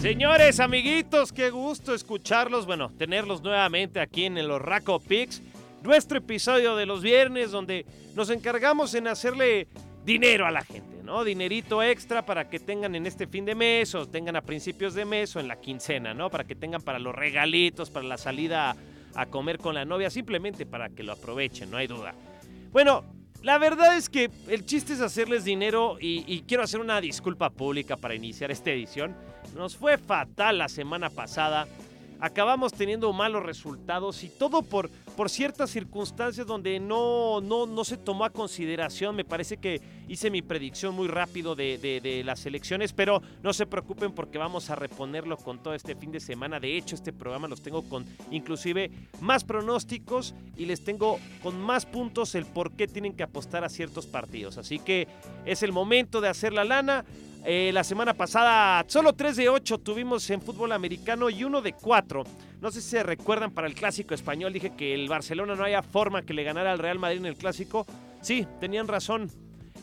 Señores, amiguitos, qué gusto escucharlos, bueno, tenerlos nuevamente aquí en los Raco Picks, nuestro episodio de los viernes donde nos encargamos en hacerle dinero a la gente, ¿no? Dinerito extra para que tengan en este fin de mes o tengan a principios de mes o en la quincena, ¿no? Para que tengan para los regalitos, para la salida a comer con la novia, simplemente para que lo aprovechen, no hay duda. Bueno, la verdad es que el chiste es hacerles dinero y, quiero hacer una disculpa pública para iniciar esta edición. Nos fue fatal la semana pasada. Acabamos teniendo malos resultados y todo por por ciertas circunstancias donde no, no, no se tomó a consideración. Me parece que hice mi predicción muy rápido de, las elecciones, pero no se preocupen porque vamos a reponerlo con todo este fin de semana. De hecho, este programa los tengo con inclusive más pronósticos y les tengo con más puntos el por qué tienen que apostar a ciertos partidos. Así que es el momento de hacer la lana. Eh, la semana pasada solo 3 de 8 tuvimos en fútbol americano y 1 de 4. No sé si se recuerdan para el clásico español, dije que el Barcelona no haya forma que le ganara al Real Madrid en el clásico. Sí, tenían razón.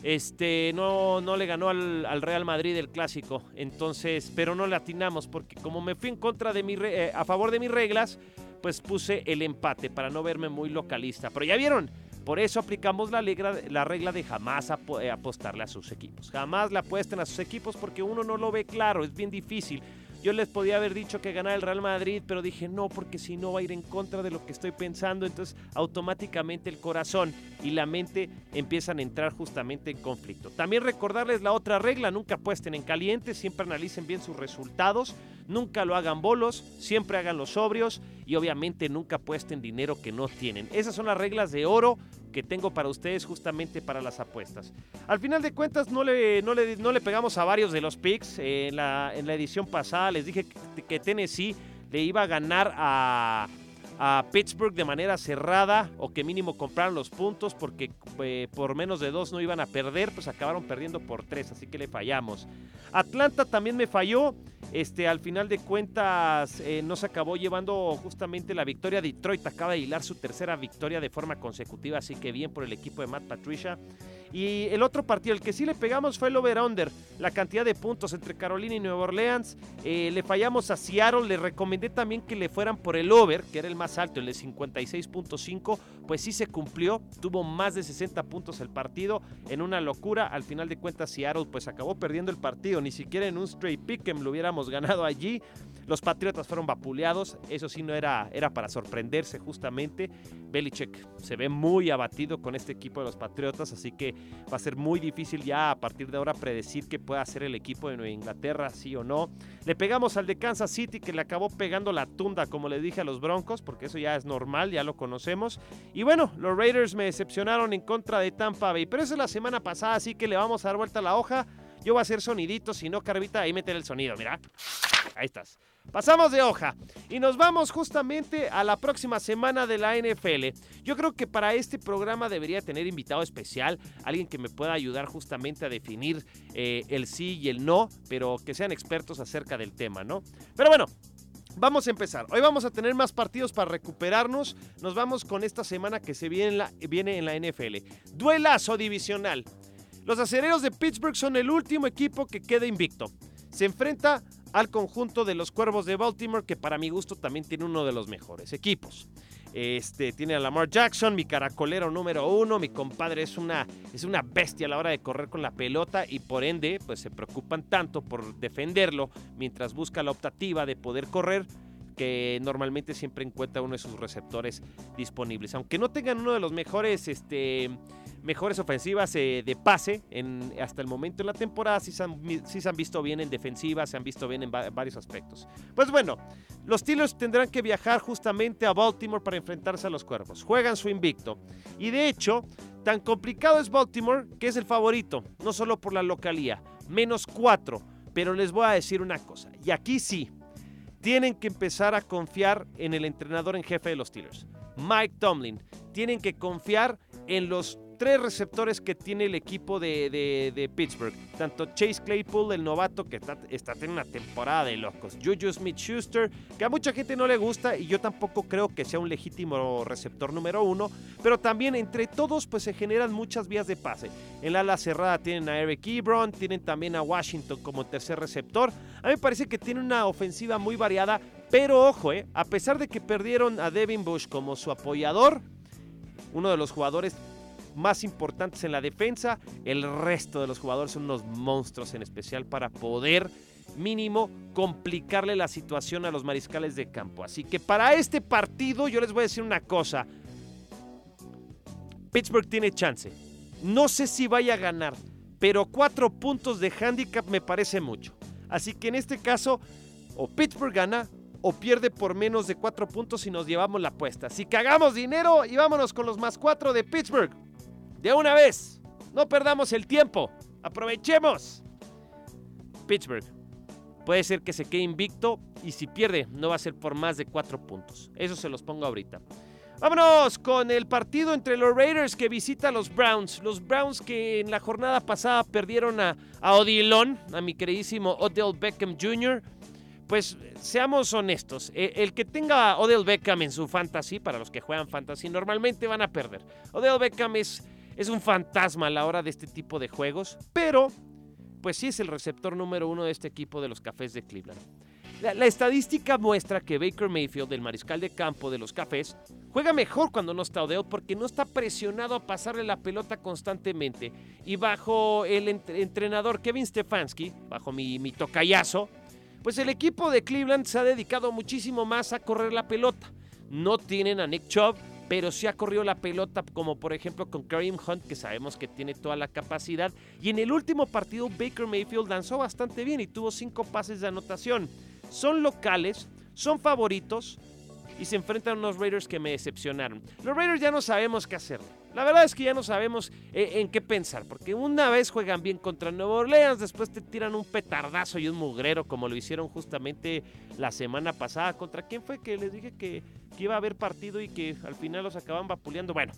Este no, no le ganó al, Real Madrid el clásico. Entonces, pero no le atinamos porque como me fui en contra de mi eh, a favor de mis reglas, pues puse el empate para no verme muy localista. Pero ya vieron, por eso aplicamos la, la regla de jamás eh, apostarle a sus equipos. Jamás le apuesten a sus equipos porque uno no lo ve claro, es bien difícil. Yo les podía haber dicho que ganara el Real Madrid, pero dije no, porque si no va a ir en contra de lo que estoy pensando. Entonces automáticamente el corazón y la mente empiezan a entrar justamente en conflicto. También recordarles la otra regla, nunca apuesten en caliente, siempre analicen bien sus resultados, nunca lo hagan bolos, siempre hagan los sobrios y obviamente nunca apuesten dinero que no tienen. Esas son las reglas de oro que tengo para ustedes justamente para las apuestas. Al final de cuentas no le, no le, no le pegamos a varios de los picks. en, la, en la edición pasada les dije que, que Tennessee le iba a ganar a, a Pittsburgh de manera cerrada o que mínimo compraron los puntos porque eh, por menos de dos no iban a perder, pues acabaron perdiendo por tres, así que le fallamos. Atlanta también me falló, este, al final de cuentas eh, no se acabó llevando justamente la victoria. Detroit acaba de hilar su tercera victoria de forma consecutiva, así que bien por el equipo de Matt Patricia. Y el otro partido, el que sí le pegamos fue el over-under, la cantidad de puntos entre Carolina y Nueva Orleans. Eh, le fallamos a Seattle, le recomendé también que le fueran por el over, que era el más alto, el de 56.5, pues sí se cumplió, tuvo más de 60 puntos el partido, en una locura. Al final de cuentas, Seattle pues acabó perdiendo el partido, ni siquiera en un straight pick em lo hubiéramos ganado allí. Los Patriotas fueron vapuleados, eso sí no era, era para sorprenderse justamente. Belichick se ve muy abatido con este equipo de los Patriotas, así que va a ser muy difícil ya a partir de ahora predecir qué pueda hacer el equipo de Nueva Inglaterra, sí o no. Le pegamos al de Kansas City que le acabó pegando la tunda, como le dije a los Broncos, porque eso ya es normal, ya lo conocemos. Y bueno, los Raiders me decepcionaron en contra de Tampa Bay, pero eso es la semana pasada, así que le vamos a dar vuelta a la hoja. Yo voy a hacer soniditos, si no, Carvita, ahí meter el sonido, mira. Ahí estás. Pasamos de hoja y nos vamos justamente a la próxima semana de la NFL. Yo creo que para este programa debería tener invitado especial, alguien que me pueda ayudar justamente a definir eh, el sí y el no, pero que sean expertos acerca del tema, ¿no? Pero bueno, Vamos a empezar. Hoy vamos a tener más partidos para recuperarnos. Nos vamos con esta semana que se viene en la, viene en la NFL. Duelazo divisional. Los acereros de Pittsburgh son el último equipo que queda invicto. Se enfrenta al conjunto de los Cuervos de Baltimore, que para mi gusto también tiene uno de los mejores equipos. Este, tiene a Lamar Jackson, mi caracolero número uno. Mi compadre es una, es una bestia a la hora de correr con la pelota y por ende, pues se preocupan tanto por defenderlo mientras busca la optativa de poder correr que normalmente siempre encuentra uno de sus receptores disponibles. Aunque no tengan uno de los mejores este, mejores ofensivas eh, de pase hasta el momento en la temporada. Sí se, han, se, han, visto bien en defensiva, se han visto bien en varios aspectos. Pues bueno, los Steelers tendrán que viajar justamente a Baltimore para enfrentarse a los Cuervos. Juegan su invicto. Y de hecho, tan complicado es Baltimore que es el favorito, no solo por la localía, menos cuatro. Pero les voy a decir una cosa, y aquí sí, tienen que empezar a confiar en el entrenador en jefe de los Steelers, Mike Tomlin. Tienen que confiar en los tres receptores que tiene el equipo de, Pittsburgh. Tanto Chase Claypool, el novato, que está, está teniendo una temporada de locos. Juju Smith-Schuster, que a mucha gente no le gusta y yo tampoco creo que sea un legítimo receptor número uno. Pero también entre todos pues se generan muchas vías de pase. En la ala cerrada tienen a Eric Ebron, tienen también a Washington como tercer receptor. A mí me parece que tiene una ofensiva muy variada. Pero ojo, eh, a pesar de que perdieron a Devin Bush como su apoyador, uno de los jugadores más importantes en la defensa. El resto de los jugadores son unos monstruos en especial para poder mínimo complicarle la situación a los mariscales de campo. Así que para este partido yo les voy a decir una cosa. Pittsburgh tiene chance. No sé si vaya a ganar, pero cuatro puntos de handicap me parece mucho. Así que en este caso, o Pittsburgh gana o pierde por menos de cuatro puntos y nos llevamos la apuesta. Así que hagamos dinero y vámonos con los más cuatro de Pittsburgh. De una vez. No perdamos el tiempo. Aprovechemos. Pittsburgh. Puede ser que se quede invicto y si pierde no va a ser por más de cuatro puntos. Eso se los pongo ahorita. Vámonos con el partido entre los Raiders que visita a los Browns. Los Browns que en la jornada pasada perdieron a, a Odilon, a mi queridísimo Odell Beckham Jr. Pues seamos honestos, e, el que tenga Odell Beckham en su fantasy, para los que juegan fantasy, normalmente van a perder. Odell Beckham es es un fantasma a la hora de este tipo de juegos, pero pues sí es el receptor número uno de este equipo de los Cafés de Cleveland. La, estadística muestra que Baker Mayfield, el mariscal de campo de los Cafés, juega mejor cuando no está Odell porque no está presionado a pasarle la pelota constantemente. Y bajo el entrenador Kevin Stefanski, bajo mi, mi tocayazo, pues el equipo de Cleveland se ha dedicado muchísimo más a correr la pelota. No tienen a Nick Chubb, pero sí ha corrido la pelota, como por ejemplo con Kareem Hunt, que sabemos que tiene toda la capacidad. Y en el último partido, Baker Mayfield lanzó bastante bien y tuvo cinco pases de anotación. Son locales, son favoritos y se enfrentan a unos Raiders que me decepcionaron. Los Raiders ya no sabemos qué hacer. La verdad es que ya no sabemos eh, en qué pensar, porque una vez juegan bien contra Nueva Orleans, después te tiran un petardazo y un mugrero, como lo hicieron justamente la semana pasada. ¿Contra quién fue que les dije que iba a haber partido y que al final los acaban vapuleando. Bueno,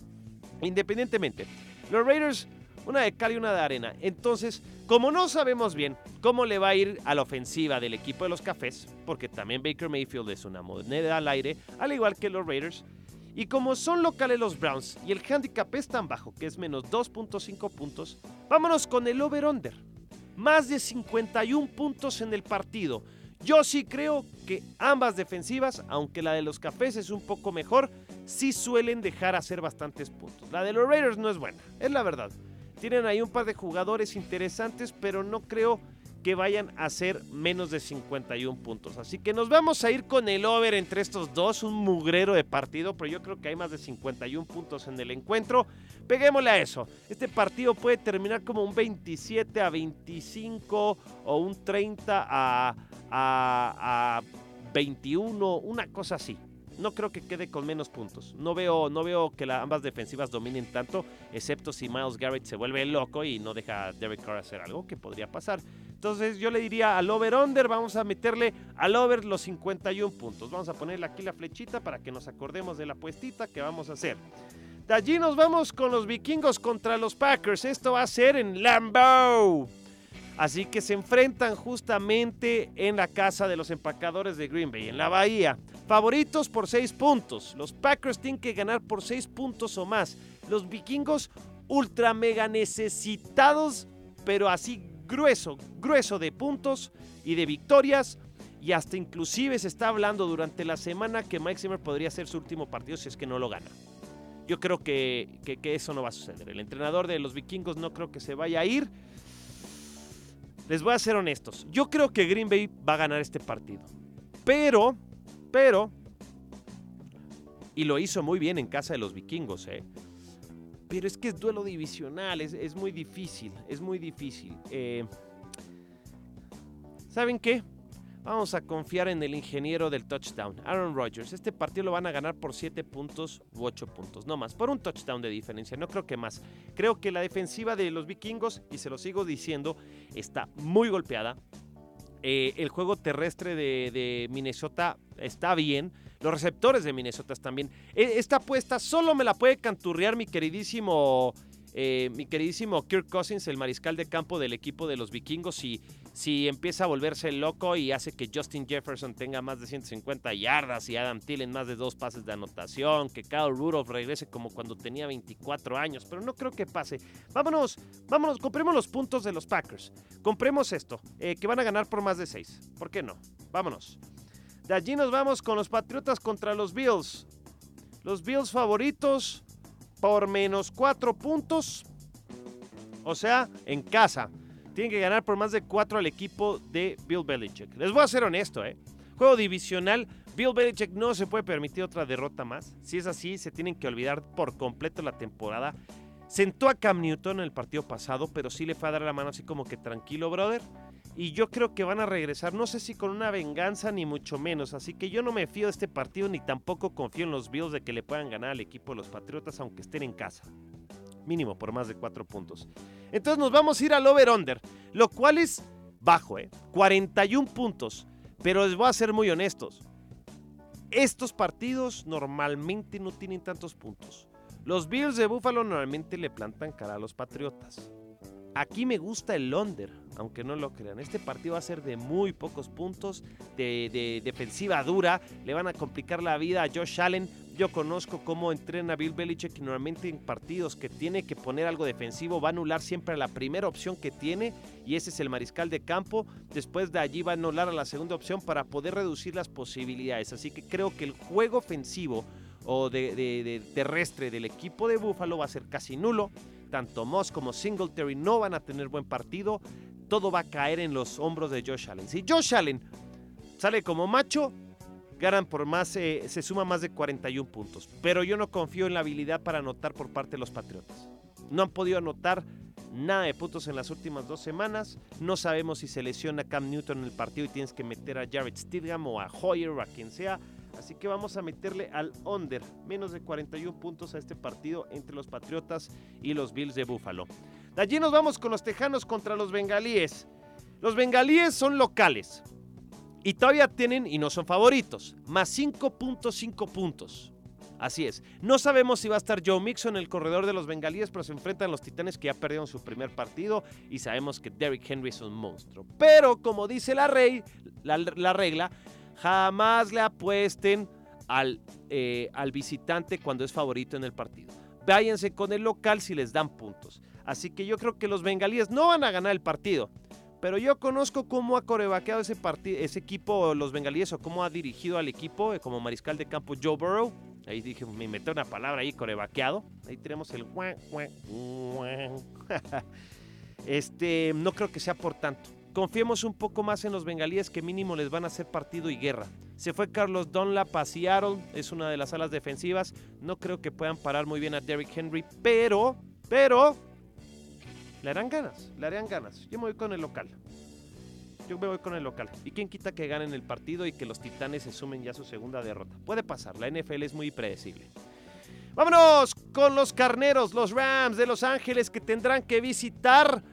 independientemente, los Raiders, una de cal y una de arena. Entonces, como no sabemos bien cómo le va a ir a la ofensiva del equipo de los Cafés, porque también Baker Mayfield es una moneda al aire, al igual que los Raiders, y como son locales los Browns y el handicap es tan bajo que es menos 2.5 puntos, vámonos con el over-under. Más de 51 puntos en el partido. Yo sí creo que ambas defensivas, aunque la de los Cafés es un poco mejor, sí suelen dejar hacer bastantes puntos. La de los Raiders no es buena, es la verdad. Tienen ahí un par de jugadores interesantes, pero no creo que vayan a ser menos de 51 puntos. Así que nos vamos a ir con el over entre estos dos, un mugrero de partido, pero yo creo que hay más de 51 puntos en el encuentro. Peguémosle a eso. Este partido puede terminar como un 27 a 25 o un 30 a, a, 21, una cosa así. No creo que quede con menos puntos. No veo, no veo que ambas defensivas dominen tanto, excepto si Miles Garrett se vuelve loco y no deja a Derek Carr hacer algo que podría pasar. Entonces yo le diría al over-under, vamos a meterle al over los 51 puntos. Vamos a ponerle aquí la flechita para que nos acordemos de la puestita que vamos a hacer. De allí nos vamos con los vikingos contra los Packers. Esto va a ser en Lambeau. Así que se enfrentan justamente en la casa de los empacadores de Green Bay, en la Bahía. Favoritos por 6 puntos. Los Packers tienen que ganar por 6 puntos o más. Los vikingos ultra mega necesitados, pero así grueso, grueso de puntos y de victorias. Y hasta inclusive se está hablando durante la semana que Mike Zimmer podría ser su último partido si es que no lo gana. Yo creo que, que, eso no va a suceder. El entrenador de los vikingos no creo que se vaya a ir. Les voy a ser honestos. Yo creo que Green Bay va a ganar este partido. Pero, pero, y lo hizo muy bien en casa de los vikingos, ¿eh? Pero es que es duelo divisional, es, muy difícil, es muy difícil. Eh, ¿Saben qué? Vamos a confiar en el ingeniero del touchdown, Aaron Rodgers. Este partido lo van a ganar por 7 puntos u 8 puntos, no más, por un touchdown de diferencia, no creo que más. Creo que la defensiva de los vikingos, y se lo sigo diciendo, está muy golpeada. Eh, el juego terrestre de Minnesota está bien. Los receptores de Minnesota también. E, esta apuesta solo me la puede canturrear mi queridísimo eh, mi queridísimo Kirk Cousins, el mariscal de campo del equipo de los vikingos, si, si empieza a volverse loco y hace que Justin Jefferson tenga más de 150 yardas y Adam Thielen más de dos pases de anotación, que Kyle Rudolph regrese como cuando tenía 24 años, pero no creo que pase. Vámonos, vámonos, compremos los puntos de los Packers. Compremos esto, eh, que van a ganar por más de 6. ¿Por qué no? Vámonos. De allí nos vamos con los Patriotas contra los Bills. Los Bills favoritos por menos 4 puntos. O sea, en casa. Tienen que ganar por más de 4 al equipo de Bill Belichick. Les voy a ser honesto, ¿eh? Juego divisional. Bill Belichick no se puede permitir otra derrota más. Si es así, se tienen que olvidar por completo la temporada. Sentó a Cam Newton en el partido pasado, pero sí le fue a dar la mano así como que tranquilo, brother. Y yo creo que van a regresar, no sé si con una venganza ni mucho menos. Así que yo no me fío de este partido ni tampoco confío en los Bills de que le puedan ganar al equipo de los Patriotas aunque estén en casa. Mínimo por más de 4 puntos. Entonces nos vamos a ir al over-under, lo cual es bajo, ¿eh? 41 puntos. Pero les voy a ser muy honestos. Estos partidos normalmente no tienen tantos puntos. Los Bills de Buffalo normalmente le plantan cara a los Patriotas. Aquí me gusta el under, aunque no lo crean. Este partido va a ser de muy pocos puntos, de, defensiva dura. Le van a complicar la vida a Josh Allen. Yo conozco cómo entrena Bill Belichick normalmente en partidos que tiene que poner algo defensivo va a anular siempre a la primera opción que tiene y ese es el mariscal de campo. Después de allí va a anular a la segunda opción para poder reducir las posibilidades. Así que creo que el juego ofensivo o de, terrestre del equipo de Buffalo va a ser casi nulo tanto Moss como Singletary no van a tener buen partido. Todo va a caer en los hombros de Josh Allen. Si Josh Allen sale como macho, ganan por más, eh, se suma más de 41 puntos. Pero yo no confío en la habilidad para anotar por parte de los Patriotas. No han podido anotar nada de puntos en las últimas dos semanas. No sabemos si se lesiona Cam Newton en el partido y tienes que meter a Jared Stidham o a Hoyer o a quien sea. Así que vamos a meterle al under, menos de 41 puntos a este partido entre los Patriotas y los Bills de Buffalo. De allí nos vamos con los Tejanos contra los Bengalíes. Los Bengalíes son locales y todavía tienen, y no son favoritos, más 5.5 puntos. Así es. No sabemos si va a estar Joe Mixon en el corredor de los bengalíes, pero se enfrentan a los titanes que ya perdieron su primer partido y sabemos que Derrick Henry es un monstruo. Pero como dice la, rey, la regla, Jamás le apuesten al, eh, al visitante cuando es favorito en el partido. Váyanse con el local si les dan puntos. Así que yo creo que los bengalíes no van a ganar el partido. Pero yo conozco cómo ha corebaqueado ese, ese equipo, los bengalíes, o cómo ha dirigido al equipo eh, como mariscal de campo Joe Burrow. Ahí dije, me metí una palabra ahí, corebaqueado. Ahí tenemos el Este, no creo que sea por tanto. Confiemos un poco más en los bengalíes que mínimo les van a hacer partido y guerra. Se fue Carlos Dunlap a Seattle, es una de las alas defensivas. No creo que puedan parar muy bien a Derrick Henry, pero, pero, le harán ganas, le harán ganas. Yo me voy con el local. Yo me voy con el local. ¿Y quién quita que ganen el partido y que los titanes se sumen ya su segunda derrota? Puede pasar, la NFL es muy predecible. Vámonos con los carneros, los Rams de Los Ángeles que tendrán que visitar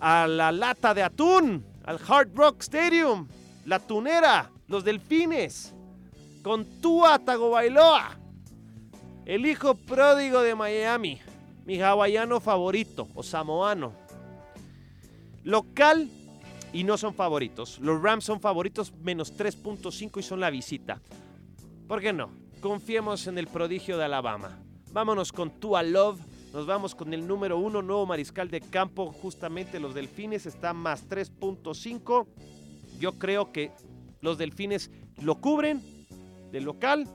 a la lata de atún, al Hard Rock Stadium, la tunera, los delfines, con Tua Tagovailoa, el hijo pródigo de Miami, mi hawaiano favorito o samoano. Local y no son favoritos. Los Rams son favoritos menos 3.5 y son la visita. ¿Por qué no? Confiemos en el prodigio de Alabama. Vámonos con Tua Love nos vamos con el número uno, nuevo mariscal de campo. Justamente los Delfines están más 3.5. Yo creo que los Delfines lo cubren del local.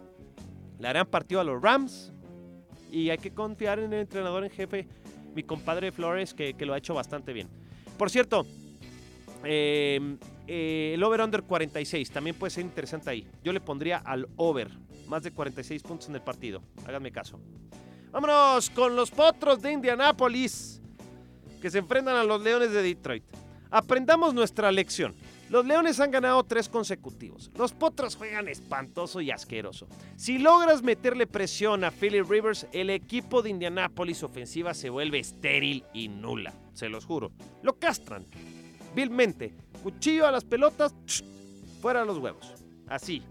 Le harán partido a los Rams. Y hay que confiar en el entrenador en jefe, mi compadre Flores, que, lo ha hecho bastante bien. Por cierto, em, eh, el over-under 46 también puede ser interesante ahí. Yo le pondría al over, más de 46 puntos en el partido. Háganme caso. Vámonos con los potros de Indianápolis que se enfrentan a los Leones de Detroit. Aprendamos nuestra lección. Los Leones han ganado tres consecutivos. Los Potros juegan espantoso y asqueroso. Si logras meterle presión a Philly Rivers, el equipo de Indianápolis ofensiva se vuelve estéril y nula. Se los juro. Lo castran. Vilmente. Cuchillo a las pelotas. fuera los huevos. Así.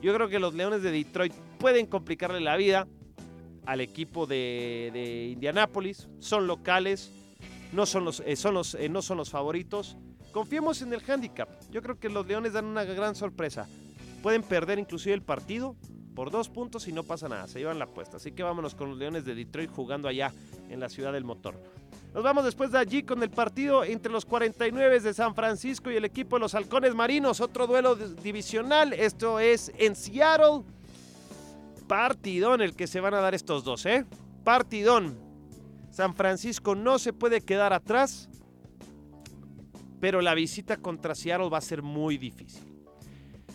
Yo creo que los Leones de Detroit pueden complicarle la vida al equipo de, de Indianápolis. Son locales, no son los, eh, son los, eh, no son los favoritos. Confiemos en el handicap. Yo creo que los Leones dan una gran sorpresa. Pueden perder inclusive el partido por dos puntos y no pasa nada. Se llevan la apuesta. Así que vámonos con los Leones de Detroit jugando allá en la ciudad del motor. Nos vamos después de allí con el partido entre los 49 de San Francisco y el equipo de los Halcones Marinos. Otro duelo divisional. Esto es en Seattle. Partidón el que se van a dar estos dos, ¿eh? Partidón. San Francisco no se puede quedar atrás, pero la visita contra Seattle va a ser muy difícil.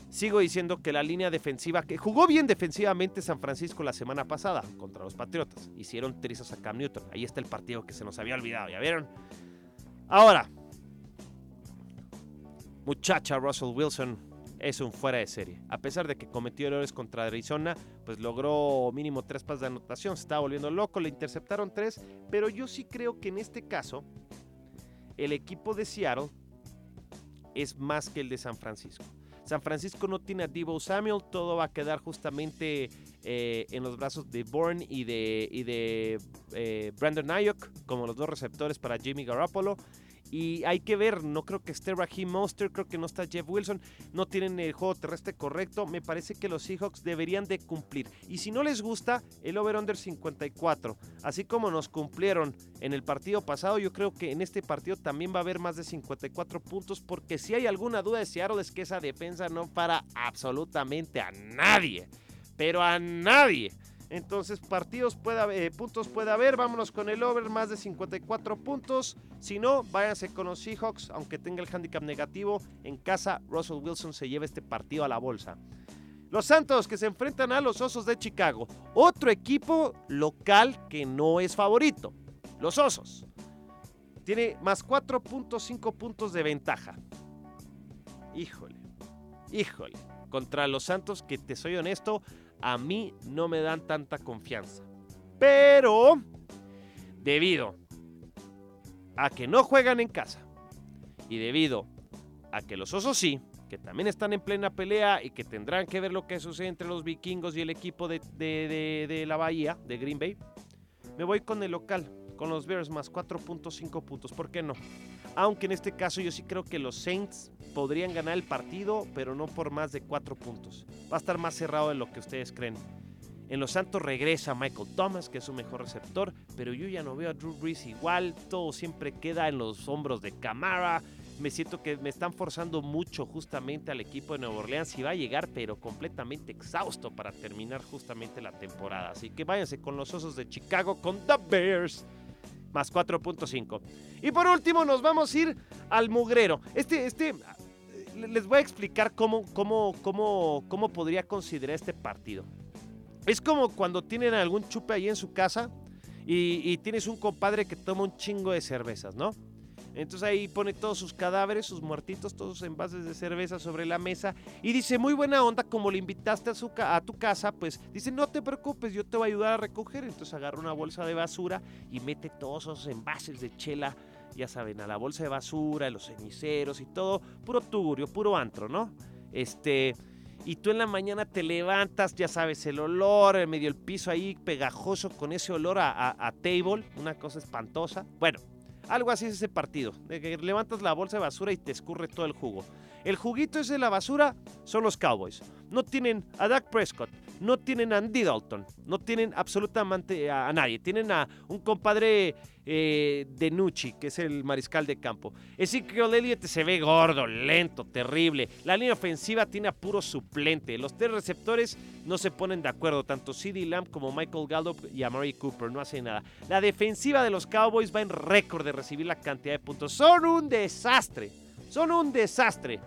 Sigo diciendo que la línea defensiva, que jugó bien defensivamente San Francisco la semana pasada contra los Patriotas. Hicieron trizas a Cam Newton. Ahí está el partido que se nos había olvidado, ¿ya vieron? Ahora, muchacha Russell Wilson es un fuera de serie. A pesar de que cometió errores contra Arizona, pues logró mínimo tres pases de anotación. Se estaba volviendo loco, le interceptaron tres. Pero yo sí creo que en este caso, el equipo de Seattle es más que el de San Francisco. San Francisco no tiene a Debo Samuel, todo va a quedar justamente eh, en los brazos de Bourne y de, de eh, Brandon Ayuk como los dos receptores para Jimmy Garoppolo. Y hay que ver, no creo que esté Raheem Monster, creo que no está Jeff Wilson, no tienen el juego terrestre correcto. Me parece que los Seahawks deberían de cumplir. Y si no les gusta, el over-under 54. Así como nos cumplieron en el partido pasado, yo creo que en este partido también va a haber más de 54 puntos. Porque si hay alguna duda de Seattle es que esa defensa no para absolutamente a nadie. Pero a nadie. Entonces, partidos eh, puntos puede haber. Vámonos con el over, más de 54 puntos. Si no, váyanse con los Seahawks, aunque tenga el handicap negativo. En casa, Russell Wilson se lleva este partido a la bolsa. Los Santos que se enfrentan a los Osos de Chicago. Otro equipo local que no es favorito. Los Osos. Tiene más 4.5 puntos de ventaja. Híjole. Híjole. Contra los Santos, que te soy honesto, a mí no me dan tanta confianza. Pero, debido a que no juegan en casa y debido a que los osos sí, que también están en plena pelea y que tendrán que ver lo que sucede entre los vikingos y el equipo de, de la Bahía, de Green Bay, me voy con el local, con los Bears más 4.5 puntos. ¿Por qué no? Aunque en este caso yo sí creo que los Saints podrían ganar el partido, pero no por más de 4 puntos. Va a estar más cerrado de lo que ustedes creen. En los Santos regresa Michael Thomas, que es su mejor receptor, pero yo ya no veo a Drew Brees igual. Todo siempre queda en los hombros de Camara. Me siento que me están forzando mucho justamente al equipo de Nueva Orleans y va a llegar, pero completamente exhausto para terminar justamente la temporada. Así que váyanse con los Osos de Chicago, con The Bears más 4.5. Y por último nos vamos a ir al mugrero. Este, este, les voy a explicar cómo, cómo, cómo, cómo podría considerar este partido. Es como cuando tienen algún chupe ahí en su casa y, y tienes un compadre que toma un chingo de cervezas, ¿no? Entonces ahí pone todos sus cadáveres, sus muertitos, todos sus envases de cerveza sobre la mesa y dice, muy buena onda, como le invitaste a, su a tu casa, pues dice, no te preocupes, yo te voy a ayudar a recoger. Entonces agarra una bolsa de basura y mete todos esos envases de chela, ya saben, a la bolsa de basura, los ceniceros y todo, puro tugurio, puro antro, ¿no? Este... Y tú en la mañana te levantas, ya sabes, el olor, en medio del piso ahí pegajoso con ese olor a, a table, una cosa espantosa. Bueno, algo así es ese partido, de que levantas la bolsa de basura y te escurre todo el jugo. El juguito ese de la basura son los Cowboys. No tienen a Dak Prescott, no tienen a Andy Dalton, no tienen absolutamente a, nadie. Tienen a un compadre eh, de Nucci, que es el mariscal de campo. Ezekiel Elliott se ve gordo, lento, terrible. La línea ofensiva tiene a puro suplente. Los tres receptores no se ponen de acuerdo, tanto CD Lamb como Michael Gallup y Amari Cooper, no hacen nada. La defensiva de los Cowboys va en récord de recibir la cantidad de puntos. Son un desastre, son un desastre.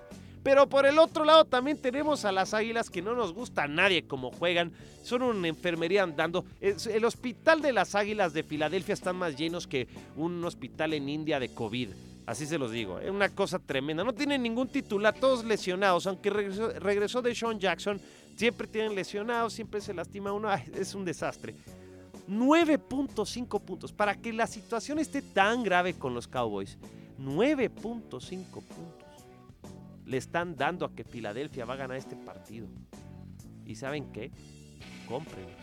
Pero por el otro lado también tenemos a las águilas que no nos gusta a nadie como juegan. Son una enfermería andando. El hospital de las águilas de Filadelfia están más llenos que un hospital en India de COVID. Así se los digo. Es una cosa tremenda. No tienen ningún titular, todos lesionados. Aunque regresó, de Sean Jackson, siempre tienen lesionados, siempre se lastima uno. es un desastre. 9.5 puntos. Para que la situación esté tan grave con los Cowboys. 9.5 puntos le están dando a que Filadelfia va a ganar este partido. ¿Y saben qué? Cómprenlos.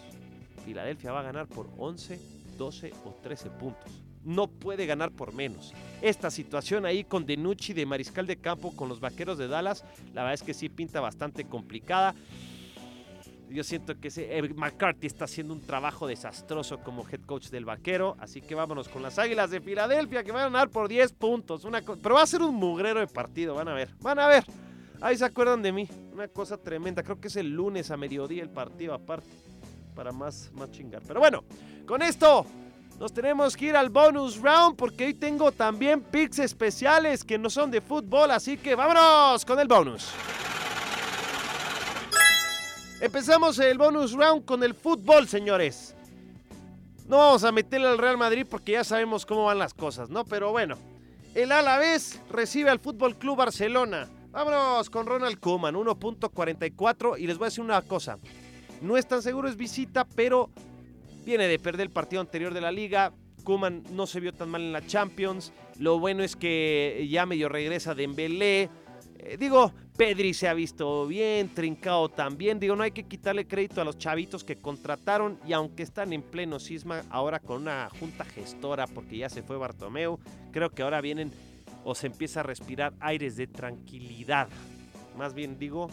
Filadelfia va a ganar por 11, 12 o 13 puntos. No puede ganar por menos. Esta situación ahí con Denucci de mariscal de campo con los vaqueros de Dallas, la verdad es que sí pinta bastante complicada. Yo siento que ese, McCarthy está haciendo un trabajo desastroso como head coach del vaquero. Así que vámonos con las Águilas de Filadelfia que van a ganar por 10 puntos. Una pero va a ser un mugrero de partido, van a ver. Van a ver. Ahí se acuerdan de mí. Una cosa tremenda. Creo que es el lunes a mediodía el partido aparte. Para más, más chingar. Pero bueno, con esto nos tenemos que ir al bonus round porque hoy tengo también picks especiales que no son de fútbol. Así que vámonos con el bonus. Empezamos el bonus round con el fútbol, señores. No vamos a meterle al Real Madrid porque ya sabemos cómo van las cosas, ¿no? Pero bueno, el Alavés recibe al Fútbol Club Barcelona. Vámonos con Ronald Koeman, 1.44 y les voy a decir una cosa. No es tan seguro es visita, pero viene de perder el partido anterior de la liga. Koeman no se vio tan mal en la Champions. Lo bueno es que ya medio regresa de Embelé. Eh, digo, Pedri se ha visto bien, Trincao también. Digo, no hay que quitarle crédito a los chavitos que contrataron y aunque están en pleno cisma, ahora con una junta gestora porque ya se fue Bartomeu, creo que ahora vienen o se empieza a respirar aires de tranquilidad. Más bien digo,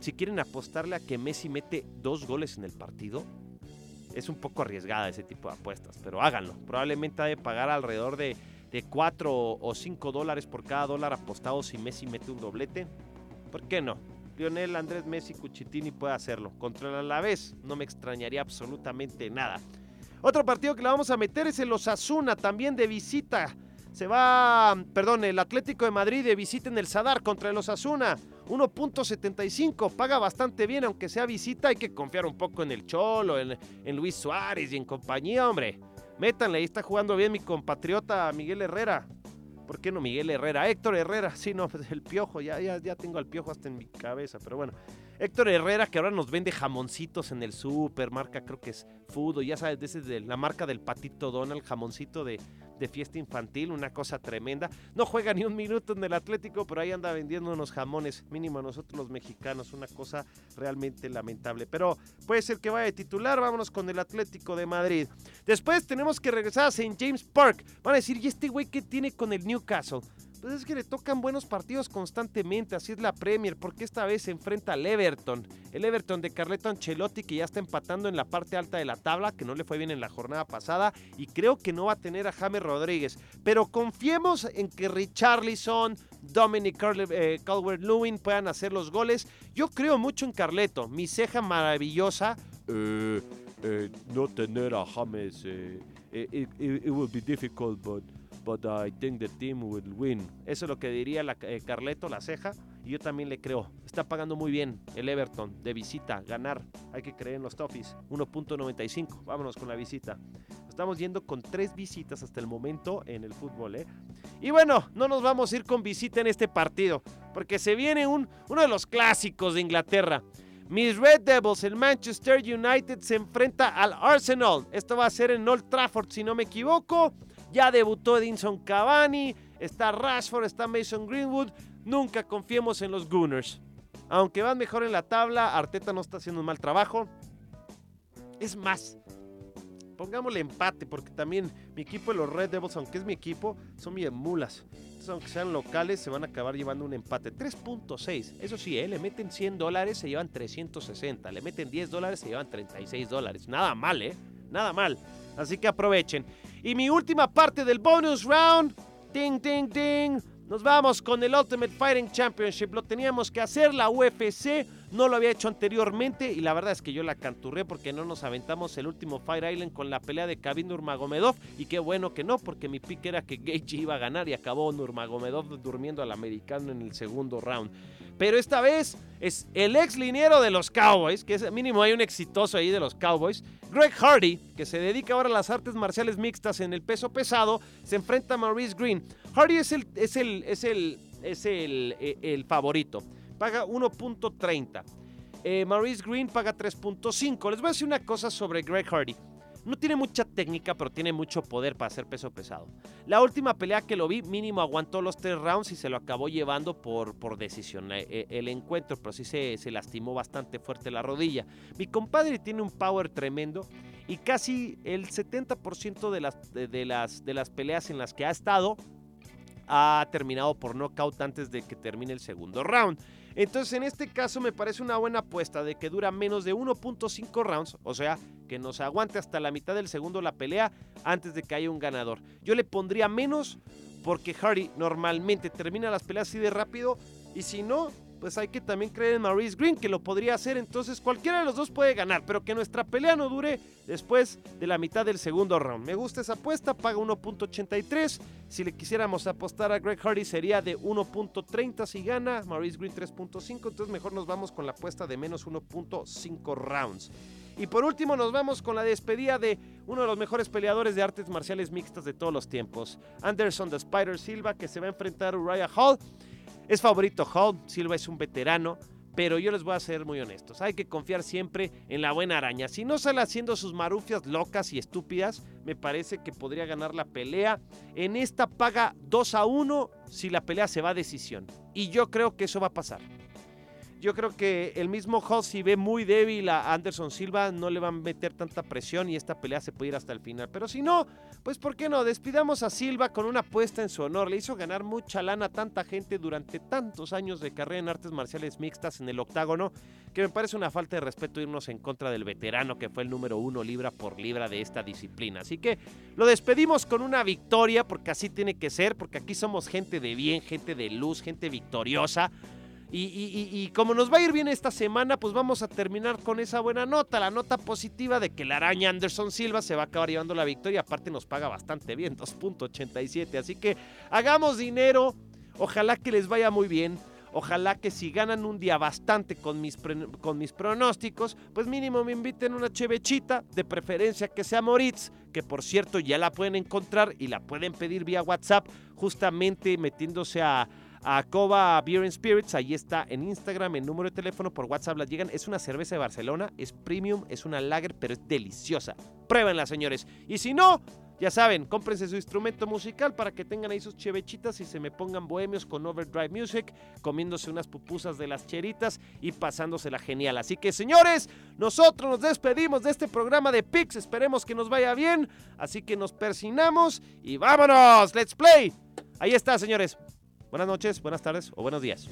si quieren apostarle a que Messi mete dos goles en el partido, es un poco arriesgada ese tipo de apuestas, pero háganlo. Probablemente ha de pagar alrededor de de 4 o 5 dólares por cada dólar apostado si Messi mete un doblete. ¿Por qué no? Lionel Andrés Messi Cuchitini puede hacerlo. Contra el Alavés no me extrañaría absolutamente nada. Otro partido que le vamos a meter es el Osasuna, también de visita. Se va, perdón, el Atlético de Madrid de visita en el Sadar contra el Osasuna. 1.75, paga bastante bien, aunque sea visita, hay que confiar un poco en el Cholo, en, en Luis Suárez y en compañía, hombre. Métanle, ahí está jugando bien mi compatriota Miguel Herrera. ¿Por qué no Miguel Herrera? Héctor Herrera, sí, no, pues el piojo, ya, ya, ya tengo al piojo hasta en mi cabeza, pero bueno. Héctor Herrera, que ahora nos vende jamoncitos en el super, marca creo que es Fudo, ya sabes, desde de la marca del patito Donald, jamoncito de, de fiesta infantil, una cosa tremenda. No juega ni un minuto en el Atlético, pero ahí anda vendiendo unos jamones, mínimo nosotros los mexicanos, una cosa realmente lamentable. Pero puede ser que vaya de titular, vámonos con el Atlético de Madrid. Después tenemos que regresar a St. James Park. Van a decir, ¿y este güey qué tiene con el Newcastle? Pues es que le tocan buenos partidos constantemente, así es la Premier, porque esta vez se enfrenta al Everton. El Everton de Carleto Ancelotti que ya está empatando en la parte alta de la tabla, que no le fue bien en la jornada pasada, y creo que no va a tener a James Rodríguez. Pero confiemos en que Richarlison, Dominic eh, Calvert-Lewin puedan hacer los goles. Yo creo mucho en Carleto, mi ceja maravillosa. Eh, eh, no tener a James, it, it will be difficult, but but I think the team will win. Eso es lo que diría la, eh, Carleto, la ceja, y yo también le creo. Está pagando muy bien el Everton de visita, ganar. Hay que creer en los Toffees. 1.95. Vámonos con la visita. Estamos yendo con tres visitas hasta el momento en el fútbol, ¿eh? Y bueno, no nos vamos a ir con visita en este partido, porque se viene un, uno de los clásicos de Inglaterra. Mis Red Devils, el Manchester United, se enfrenta al Arsenal. Esto va a ser en Old Trafford, si no me equivoco. Ya debutó Edinson Cavani, está Rashford, está Mason Greenwood. Nunca confiemos en los Gunners. Aunque van mejor en la tabla, Arteta no está haciendo un mal trabajo. Es más, pongámosle empate, porque también mi equipo de los Red Devils, aunque es mi equipo, son bien mulas. Entonces, aunque sean locales, se van a acabar llevando un empate. 3.6. Eso sí, ¿eh? le meten 100 dólares, se llevan 360. Le meten 10 dólares, se llevan 36 dólares. Nada mal, ¿eh? Nada mal. Así que aprovechen. Y mi última parte del bonus round. Ding, ding, ding. Nos vamos con el Ultimate Fighting Championship. Lo teníamos que hacer la UFC. No lo había hecho anteriormente y la verdad es que yo la canturré porque no nos aventamos el último Fire Island con la pelea de Khabib Nurmagomedov y qué bueno que no porque mi pick era que Gage iba a ganar y acabó Nurmagomedov durmiendo al americano en el segundo round. Pero esta vez es el ex liniero de los Cowboys, que es mínimo hay un exitoso ahí de los Cowboys. Greg Hardy, que se dedica ahora a las artes marciales mixtas en el peso pesado, se enfrenta a Maurice Green. Hardy es el, es el, es el, es el, eh, el favorito. Paga 1.30. Eh, Maurice Green paga 3.5. Les voy a decir una cosa sobre Greg Hardy. No tiene mucha técnica, pero tiene mucho poder para hacer peso pesado. La última pelea que lo vi, mínimo aguantó los tres rounds y se lo acabó llevando por, por decisión eh, eh, el encuentro, pero sí se, se lastimó bastante fuerte la rodilla. Mi compadre tiene un power tremendo y casi el 70% de las, de, las, de las peleas en las que ha estado ha terminado por knockout antes de que termine el segundo round. Entonces, en este caso me parece una buena apuesta de que dura menos de 1.5 rounds, o sea, que nos aguante hasta la mitad del segundo la pelea antes de que haya un ganador. Yo le pondría menos porque Hardy normalmente termina las peleas así de rápido y si no, pues hay que también creer en Maurice Green, que lo podría hacer. Entonces cualquiera de los dos puede ganar, pero que nuestra pelea no dure después de la mitad del segundo round. Me gusta esa apuesta, paga 1.83. Si le quisiéramos apostar a Greg Hardy sería de 1.30 si gana, Maurice Green 3.5. Entonces mejor nos vamos con la apuesta de menos 1.5 rounds. Y por último nos vamos con la despedida de uno de los mejores peleadores de artes marciales mixtas de todos los tiempos, Anderson the Spider Silva, que se va a enfrentar a Uriah Hall. Es favorito Hall, Silva es un veterano, pero yo les voy a ser muy honestos. Hay que confiar siempre en la buena araña. Si no sale haciendo sus marufias locas y estúpidas, me parece que podría ganar la pelea. En esta paga 2 a 1 si la pelea se va a decisión. Y yo creo que eso va a pasar. Yo creo que el mismo si ve muy débil a Anderson Silva, no le va a meter tanta presión y esta pelea se puede ir hasta el final. Pero si no, pues ¿por qué no? Despidamos a Silva con una apuesta en su honor. Le hizo ganar mucha lana a tanta gente durante tantos años de carrera en artes marciales mixtas en el octágono, que me parece una falta de respeto irnos en contra del veterano que fue el número uno libra por libra de esta disciplina. Así que lo despedimos con una victoria, porque así tiene que ser, porque aquí somos gente de bien, gente de luz, gente victoriosa. Y, como nos va a ir bien esta semana, pues vamos a terminar con esa buena nota, la nota positiva de que la araña Anderson Silva se va a acabar llevando la victoria. Aparte nos paga bastante bien, 2.87. Así que hagamos dinero, ojalá que les vaya muy bien. Ojalá que si ganan un día bastante con mis, con mis pronósticos, pues mínimo me inviten una chevechita, de preferencia que sea Moritz, que por cierto ya la pueden encontrar y la pueden pedir vía WhatsApp, justamente metiéndose a, a Cova Beer and Spirits. Ahí está en Instagram, el número de teléfono por WhatsApp la llegan. Es una cerveza de Barcelona, es premium, es una lager, pero es deliciosa. Pruébenla, señores. Y si no, ya saben, cómprense su instrumento musical para que tengan ahí sus chevechitas y se me pongan bohemios con Overdrive Music, comiéndose unas pupusas de las cheritas y pasándosela genial. Así que, señores, nosotros nos despedimos de este programa de Pix. Esperemos que nos vaya bien. Así que nos persinamos y vámonos. ¡Let's play! Ahí está, señores. Buenas noches, buenas tardes o buenos días.